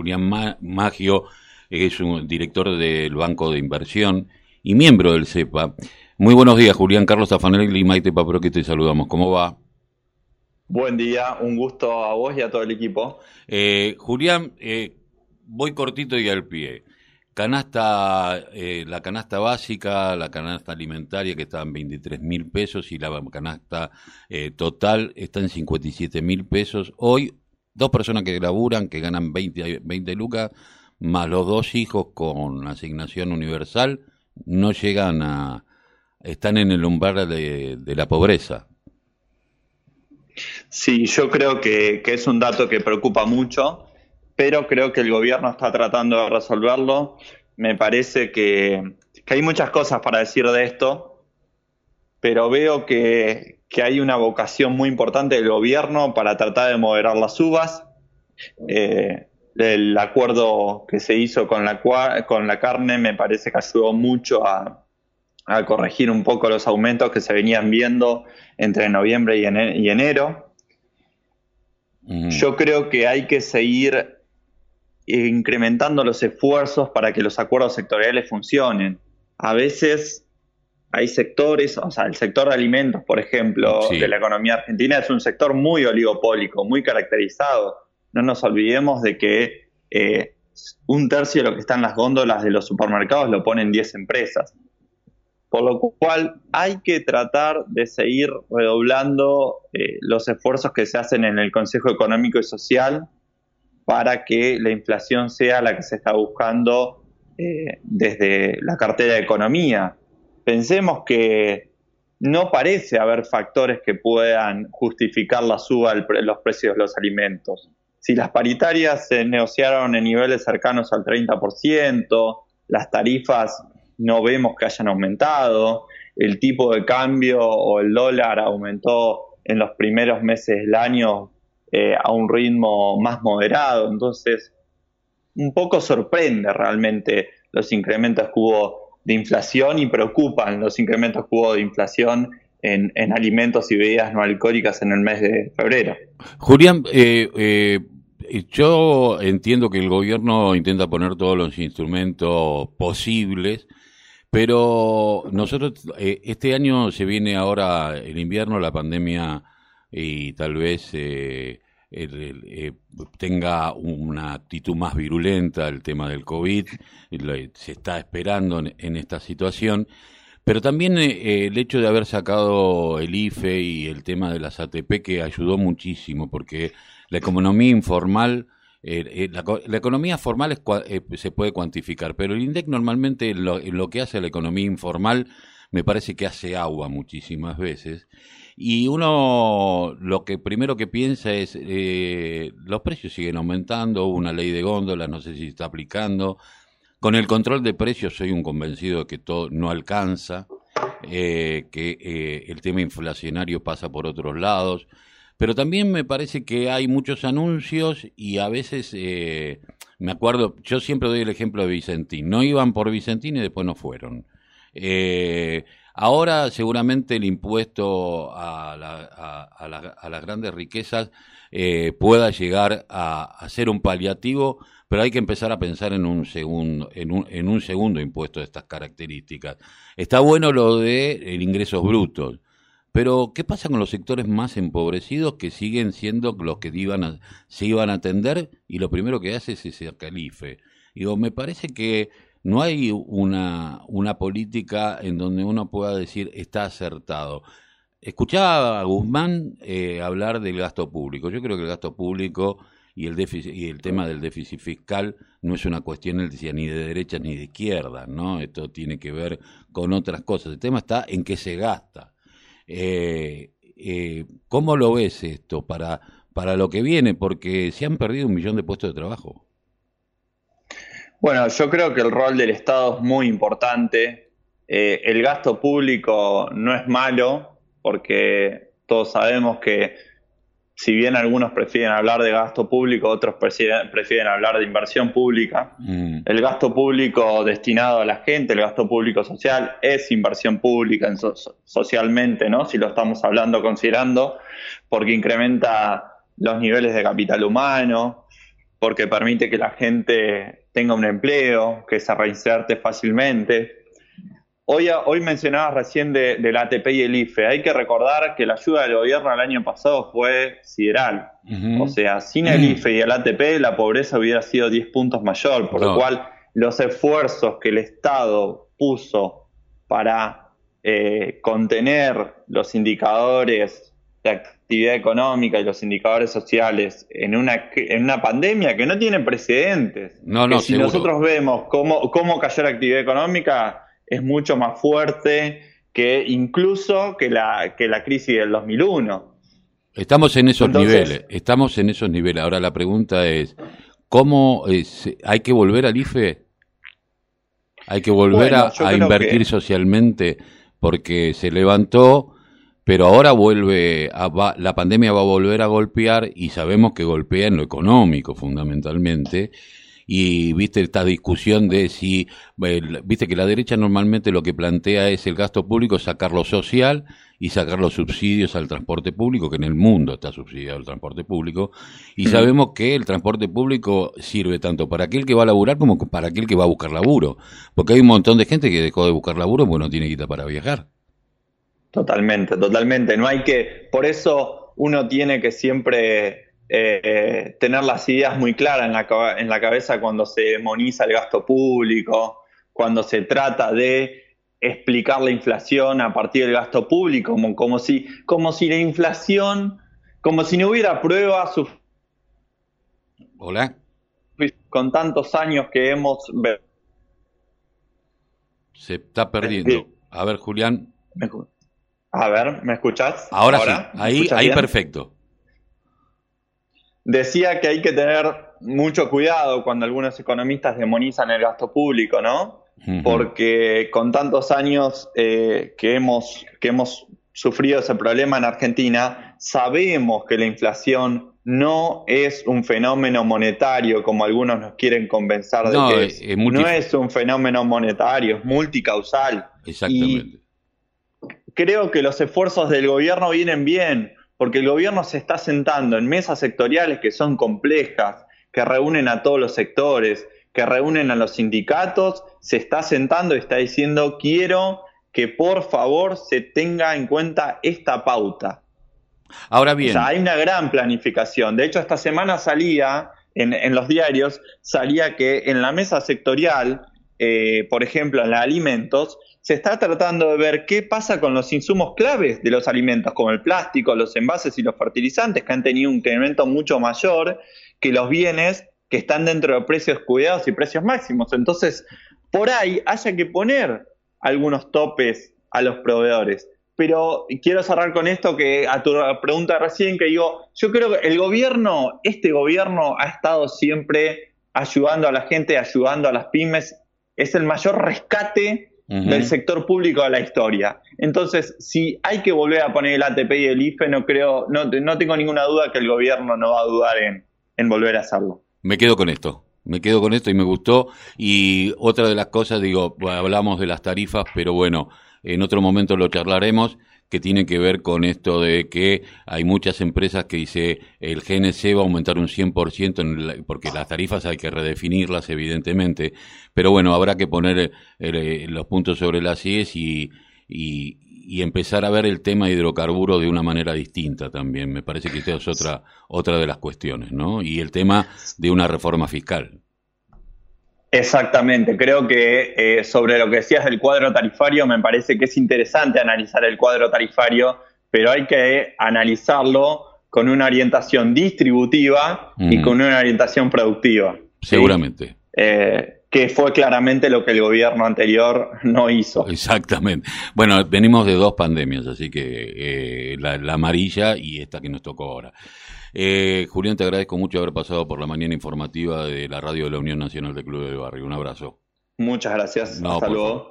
Julián Magio, que es un director del Banco de Inversión y miembro del CEPA. Muy buenos días, Julián Carlos Tafanel y Maite que te saludamos. ¿Cómo va? Buen día, un gusto a vos y a todo el equipo. Eh, Julián, eh, voy cortito y al pie. Canasta, eh, la canasta básica, la canasta alimentaria que está en 23 mil pesos y la canasta eh, total está en 57 mil pesos. Hoy, dos personas que laburan, que ganan 20, 20 lucas, más los dos hijos con asignación universal, no llegan a, están en el umbral de, la pobreza. Sí, yo creo que, que, es un dato que preocupa mucho pero creo que el gobierno está tratando de resolverlo. Me parece que, hay muchas cosas para decir de esto, pero veo que, hay una vocación muy importante del gobierno para tratar de moderar las uvas. Eh, el acuerdo que se hizo con la, con la carne me parece que ayudó mucho a, corregir un poco los aumentos que se venían viendo entre noviembre y, enero. Yo creo que hay que seguir incrementando los esfuerzos para que los acuerdos sectoriales funcionen. A veces hay sectores, o sea, el sector de alimentos, por ejemplo, de la economía argentina es un sector muy oligopólico, muy caracterizado. No nos olvidemos de que eh, un tercio de lo que está en las góndolas de los supermercados lo ponen 10 empresas. Por lo cual hay que tratar de seguir redoblando eh, los esfuerzos que se hacen en el Consejo Económico y Social para que la inflación sea la que se está buscando eh, desde la cartera de economía. Pensemos que no parece haber factores que puedan justificar la suba de los precios de los alimentos. Si las paritarias se negociaron en niveles cercanos al 30%, las tarifas no vemos que hayan aumentado, el tipo de cambio o el dólar aumentó en los primeros meses del año eh, a un ritmo más moderado. Entonces, un poco sorprende realmente los incrementos que hubo de inflación y preocupan los incrementos que hubo de inflación en, alimentos y bebidas no alcohólicas en el mes de febrero. Julián, eh, eh, yo entiendo que el gobierno intenta poner todos los instrumentos posibles, pero nosotros, este año se viene ahora el invierno, la pandemia y tal vez eh, eh, tenga una actitud más virulenta el tema del COVID, se está esperando en, esta situación, pero también eh, el hecho de haber sacado el IFE y el tema de las ATP que ayudó muchísimo, porque la economía informal... la, economía formal se puede cuantificar, pero el INDEC normalmente lo, lo que hace la economía informal me parece que hace agua muchísimas veces y uno lo que primero que piensa es, eh, los precios siguen aumentando, una ley de góndola, no sé si está aplicando. Con el control de precios soy un convencido de que todo no alcanza, eh, que eh, el tema inflacionario pasa por otros lados. Pero también me parece que hay muchos anuncios y a veces, me acuerdo, yo siempre doy el ejemplo de Vicentín, no iban por Vicentín y después no fueron. Eh, Ahora seguramente el impuesto a, las grandes riquezas eh, pueda llegar a, ser un paliativo, pero hay que empezar a pensar en un segundo, en un, segundo impuesto de estas características. Está bueno lo de ingresos brutos, pero ¿qué pasa con los sectores más empobrecidos que siguen siendo los que iban se iban a atender y lo primero que hace es ese calife? Digo, me parece que no hay una, una política en donde uno pueda decir está acertado. Escuchaba a Guzmán eh, hablar del gasto público. Yo creo que el gasto público y el déficit y el tema del déficit fiscal no es una cuestión, él decía, ni de derecha ni de izquierda, ¿no? Esto tiene que ver con otras cosas. El tema está en qué se gasta. Eh, eh, ¿Cómo lo ves esto para, para lo que viene? Porque se han perdido un millón de puestos de trabajo. Bueno, yo creo que el rol del Estado es muy importante. Eh, el gasto público no es malo, porque todos sabemos que si bien algunos prefieren hablar de gasto público, otros prefieren, hablar de inversión pública. Mm. El gasto público destinado a la gente, el gasto público social, es inversión pública socialmente, ¿no? Si lo estamos hablando, considerando, porque incrementa los niveles de capital humano, porque permite que la gente tenga un empleo, que se reinserte fácilmente. Hoy, hoy mencionabas recién de, del ATP y el IFE. Hay que recordar que la ayuda del gobierno el año pasado fue sideral. O sea, sin el IFE y el ATP la pobreza hubiera sido 10 puntos mayor, por lo cual los esfuerzos que el Estado puso para eh, contener los indicadores de actividad económica y los indicadores sociales en una, en una pandemia que no tiene precedentes. No, no, si nosotros vemos cómo, cómo cayó la actividad económica, es mucho más fuerte que incluso que la, que la crisis del 2001. Estamos en esos niveles, estamos en esos niveles. Ahora la pregunta es, ¿cómo hay que volver al IFE? ¿Hay que volver a, invertir socialmente porque se levantó, pero ahora vuelve, a, la pandemia va a volver a golpear y sabemos que golpea en lo económico fundamentalmente. Y viste esta discusión de si, viste que la derecha normalmente lo que plantea es el gasto público, sacar lo social y sacar los subsidios al transporte público, que en el mundo está subsidiado el transporte público, y sabemos que el transporte público sirve tanto para aquel que va a laburar como para aquel que va a buscar laburo, porque hay un montón de gente que dejó de buscar laburo porque no tiene guita para viajar. Totalmente, totalmente. No hay que, por eso uno tiene que siempre eh, tener las ideas muy claras en la, en la cabeza cuando se demoniza el gasto público, cuando se trata de explicar la inflación a partir del gasto público, como, como, si, como si la inflación, como si no hubiera pruebas. Hola. Con tantos años que hemos... Se está perdiendo. A ver, Julián. A ver, ¿me escuchás? Ahora, sí, ahí, ahí perfecto decía que hay que tener mucho cuidado cuando algunos economistas demonizan el gasto público, ¿no? Porque con tantos años eh, que, hemos, que hemos sufrido ese problema en Argentina, sabemos que la inflación no es un fenómeno monetario como algunos nos quieren convencer de que es. no es un fenómeno monetario, es multicausal. Exactamente. Y creo que los esfuerzos del gobierno vienen bien porque el gobierno se está sentando en mesas sectoriales que son complejas, que reúnen a todos los sectores, que reúnen a los sindicatos, se está sentando y está diciendo quiero que por favor se tenga en cuenta esta pauta. Ahora bien. hay una gran planificación. De hecho, esta semana salía en, en los diarios, salía que en la mesa sectorial, eh, por ejemplo, en la alimentos, se está tratando de ver qué pasa con los insumos claves de los alimentos, como el plástico, los envases y los fertilizantes, que han tenido un incremento mucho mayor que los bienes que están dentro de precios cuidados y precios máximos. Entonces, por ahí haya que poner algunos topes a los proveedores. Pero quiero cerrar con esto que a tu pregunta recién, que digo, yo creo que el gobierno, este gobierno ha estado siempre ayudando a la gente, ayudando a las pymes. Es el mayor rescate del sector público a la historia. Entonces, si hay que volver a poner el ATP y el IFE, no creo, no, no tengo ninguna duda que el gobierno no va a dudar en, en volver a hacerlo. Me quedo con esto. Me quedo con esto y me gustó. Y otra de las cosas, digo, hablamos de las tarifas, pero bueno, en otro momento lo charlaremos que tiene que ver con esto de que hay muchas empresas que dice el GNC va a aumentar un 100% en porque las tarifas hay que redefinirlas evidentemente, pero bueno, habrá que poner eh, los puntos sobre las IES y, y, y, empezar a ver el tema hidrocarburo de una manera distinta también. Me parece que esta es otra, otra de las cuestiones, ¿no? Y el tema de una reforma fiscal. Exactamente, creo que eh, sobre lo que decías del cuadro tarifario, me parece que es interesante analizar el cuadro tarifario, pero hay que analizarlo con una orientación distributiva y con una orientación productiva. Seguramente. Eh, que fue claramente lo que el gobierno anterior no hizo. Exactamente. Bueno, venimos de dos pandemias, así que eh, la, la, amarilla y esta que nos tocó ahora. Eh, Julián, te agradezco mucho haber pasado por la mañana informativa de la radio de la Unión Nacional de Club del Barrio. Un abrazo. Muchas gracias. Hasta luego.